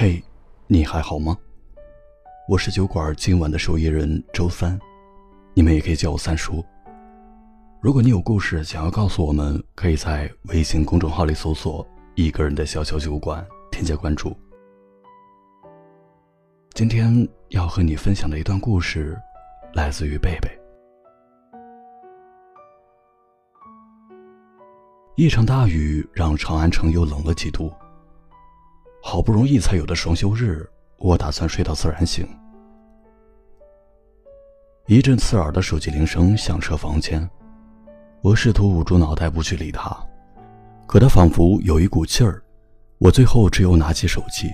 嘿，你还好吗？我是酒馆今晚的守夜人周三，你们也可以叫我三叔。如果你有故事想要告诉我们，可以在微信公众号里搜索“一个人的小小酒馆”，添加关注。今天要和你分享的一段故事，来自于贝贝。一场大雨让长安城又冷了几度。好不容易才有的双休日，我打算睡到自然醒。一阵刺耳的手机铃声响彻房间，我试图捂住脑袋不去理他，可他仿佛有一股劲儿，我最后只有拿起手机。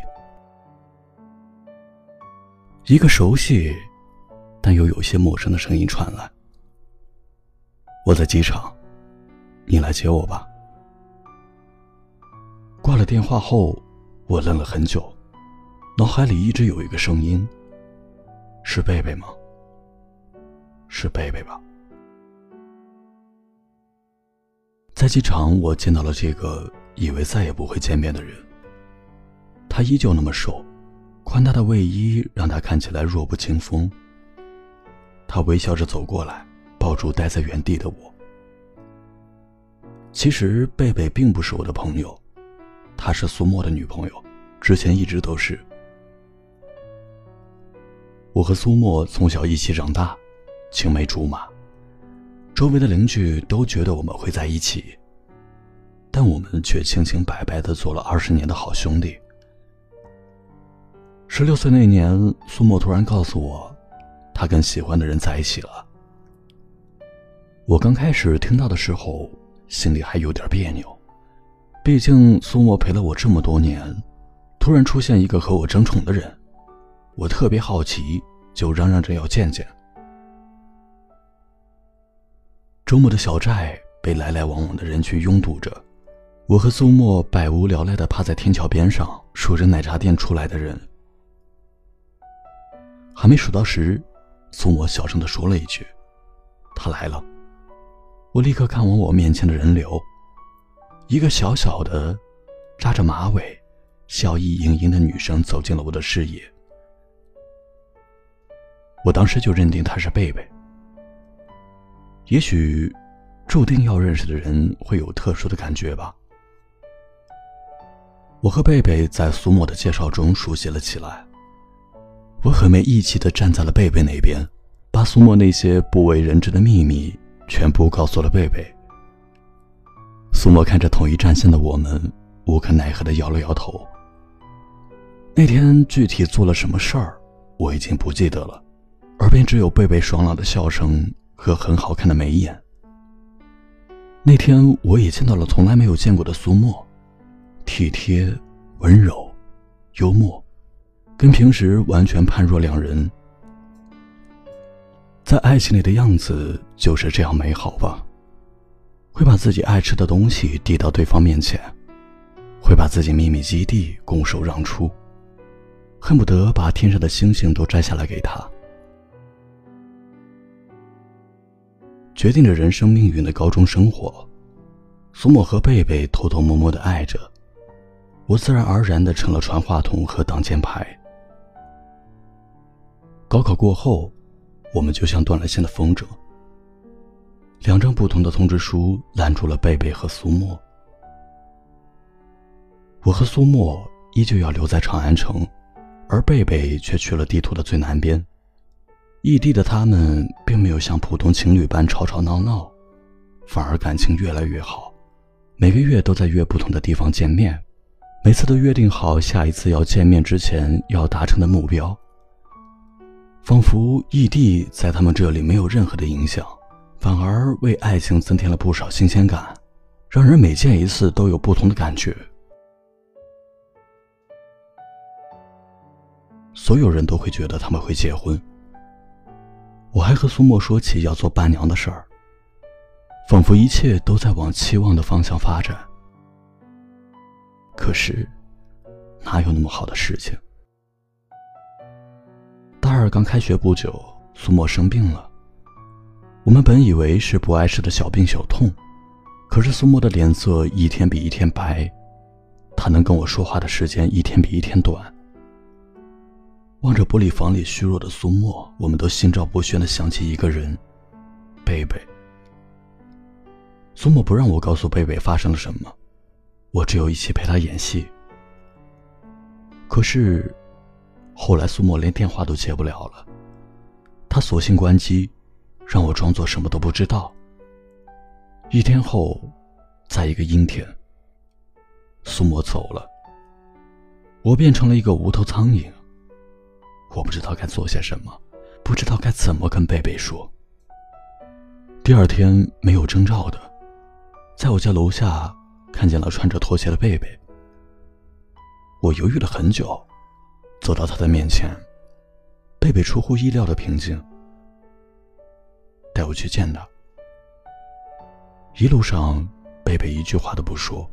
一个熟悉，但又有些陌生的声音传来：“我在机场，你来接我吧。”挂了电话后，我愣了很久，脑海里一直有一个声音：“是贝贝吗？是贝贝吧？”在机场，我见到了这个以为再也不会见面的人。他依旧那么瘦，宽大的卫衣让他看起来弱不禁风。他微笑着走过来，抱住待在原地的我。其实，贝贝并不是我的朋友。她是苏沫的女朋友，之前一直都是。我和苏沫从小一起长大，青梅竹马，周围的邻居都觉得我们会在一起，但我们却清清白白的做了二十年的好兄弟。十六岁那年，苏沫突然告诉我，她跟喜欢的人在一起了。我刚开始听到的时候，心里还有点别扭。毕竟苏沫陪了我这么多年，突然出现一个和我争宠的人，我特别好奇，就嚷嚷着要见见。周末的小寨被来来往往的人群拥堵着，我和苏沫百无聊赖的趴在天桥边上，数着奶茶店出来的人。还没数到十，苏沫小声的说了一句：“他来了。”我立刻看往我面前的人流。一个小小的、扎着马尾、笑意盈盈的女生走进了我的视野，我当时就认定她是贝贝。也许，注定要认识的人会有特殊的感觉吧。我和贝贝在苏沫的介绍中熟悉了起来，我很没义气的站在了贝贝那边，把苏沫那些不为人知的秘密全部告诉了贝贝。苏沫看着统一战线的我们，无可奈何的摇了摇头。那天具体做了什么事儿，我已经不记得了，耳边只有贝贝爽朗的笑声和很好看的眉眼。那天我也见到了从来没有见过的苏沫，体贴、温柔、幽默，跟平时完全判若两人。在爱情里的样子就是这样美好吧。会把自己爱吃的东西递到对方面前，会把自己秘密基地拱手让出，恨不得把天上的星星都摘下来给他。决定着人生命运的高中生活，苏沫和贝贝偷偷摸摸的爱着，我自然而然的成了传话筒和挡箭牌。高考过后，我们就像断了线的风筝。两张不同的通知书拦住了贝贝和苏沫。我和苏沫依旧要留在长安城，而贝贝却去了地图的最南边。异地的他们并没有像普通情侣般吵吵闹闹，反而感情越来越好，每个月都在约不同的地方见面，每次都约定好下一次要见面之前要达成的目标。仿佛异地在他们这里没有任何的影响。反而为爱情增添了不少新鲜感，让人每见一次都有不同的感觉。所有人都会觉得他们会结婚。我还和苏沫说起要做伴娘的事儿，仿佛一切都在往期望的方向发展。可是，哪有那么好的事情？大二刚开学不久，苏沫生病了。我们本以为是不碍事的小病小痛，可是苏沫的脸色一天比一天白，他能跟我说话的时间一天比一天短，望着玻璃房里虚弱的苏沫，我们都心照不宣的想起一个人，贝贝。苏沫不让我告诉贝贝发生了什么，我只有一起陪他演戏。可是，后来苏沫连电话都接不了了，他索性关机，让我装作什么都不知道。一天后，在一个阴天，苏沫走了，我变成了一个无头苍蝇。我不知道该做些什么，不知道该怎么跟贝贝说。第二天没有征兆的，在我家楼下看见了穿着拖鞋的贝贝。我犹豫了很久，走到他的面前。贝贝出乎意料的平静，带我去见他。一路上，贝贝一句话都不说，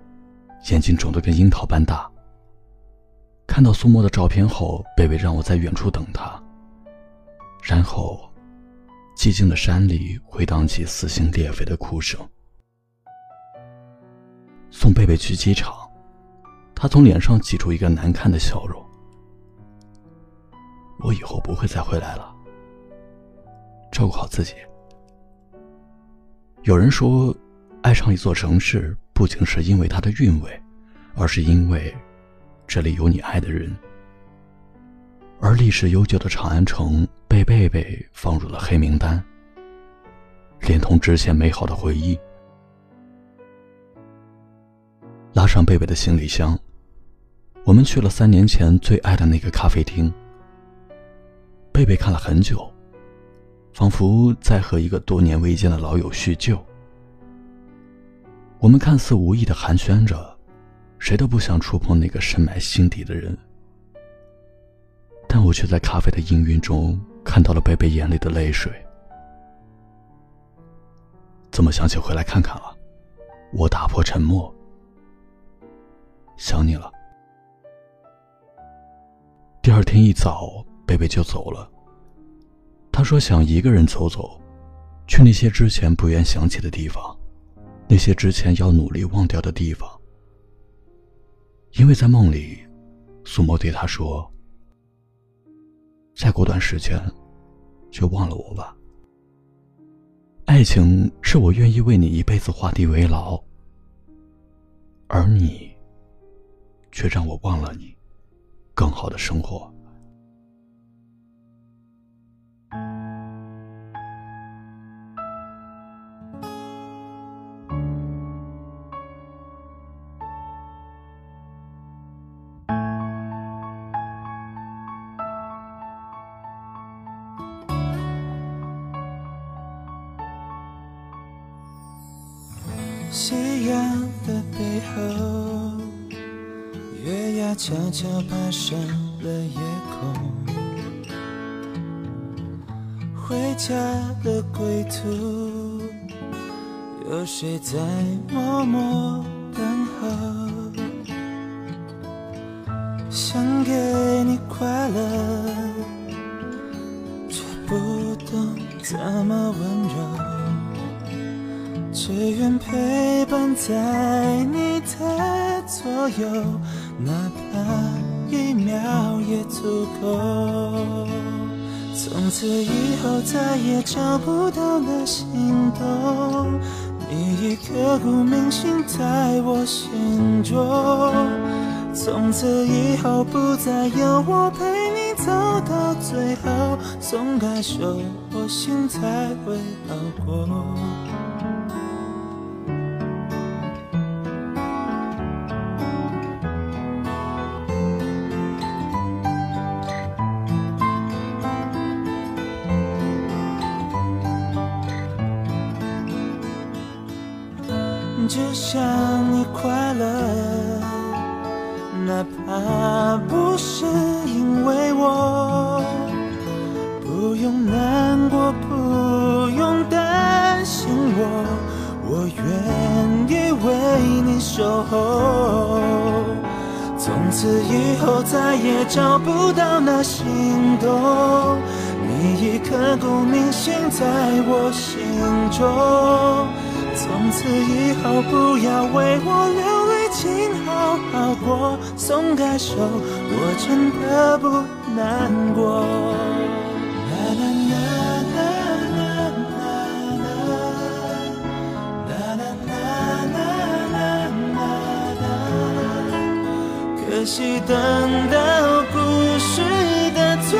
眼睛肿得跟樱桃般大。看到苏沫的照片后，贝贝让我在远处等他。然后，寂静的山里回荡起撕心裂肺的哭声。送贝贝去机场，他从脸上挤出一个难看的笑容。我以后不会再回来了，照顾好自己。有人说，爱上一座城市，不仅是因为它的韵味，而是因为。这里有你爱的人，而历史悠久的长安城被贝贝放入了黑名单，连同之前美好的回忆。拉上贝贝的行李箱，我们去了三年前最爱的那个咖啡厅。贝贝看了很久，仿佛在和一个多年未见的老友叙旧。我们看似无意的寒暄着。谁都不想触碰那个深埋心底的人，但我却在咖啡的氤氲中看到了贝贝眼里的泪水。怎么想起回来看看了？我打破沉默，想你了。第二天一早，贝贝就走了。他说想一个人走走，去那些之前不愿想起的地方，那些之前要努力忘掉的地方。因为在梦里，苏沫对他说：“再过段时间，就忘了我吧。爱情是我愿意为你一辈子画地为牢，而你，却让我忘了你，更好的生活。”夕阳的背后，月牙悄悄爬上了夜空。回家的归途，有谁在默默等候？想给你快乐，却不懂怎么温柔。只愿陪在你的左右，哪怕一秒也足够。从此以后再也找不到那心动，你已刻骨铭心在我心中。从此以后不再有我陪你走到最后，松开手，我心才会好过。只想你快乐，哪怕不是因为我，不用难过，不用担心我，我愿意为你守候。从此以后再也找不到那心动，你已刻骨铭心在我心中。从此以后，不要为我流泪，请好好过。松开手，我真的不难过。啦啦啦啦啦啦啦啦啦啦啦啦啦啦。可惜等到故事的最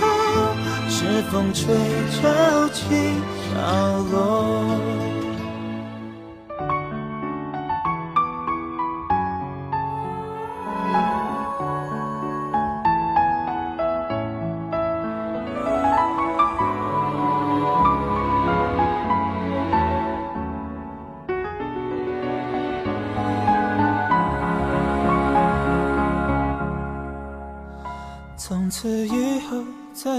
后，是风吹潮起潮落。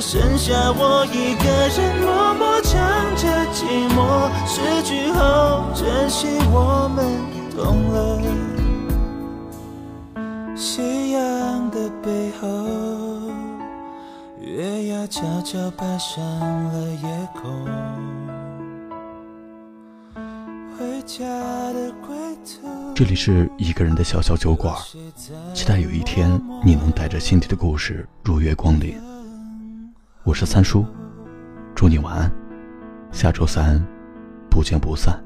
剩下我一个人默默唱着寂寞，失去后珍惜我们懂了。夕阳的背后，月牙悄悄爬上了夜空。回家的归途。这里是一个人的小小酒馆，期待有一天你能带着心底的故事如月光临。我是三叔，祝你晚安，下周三不见不散。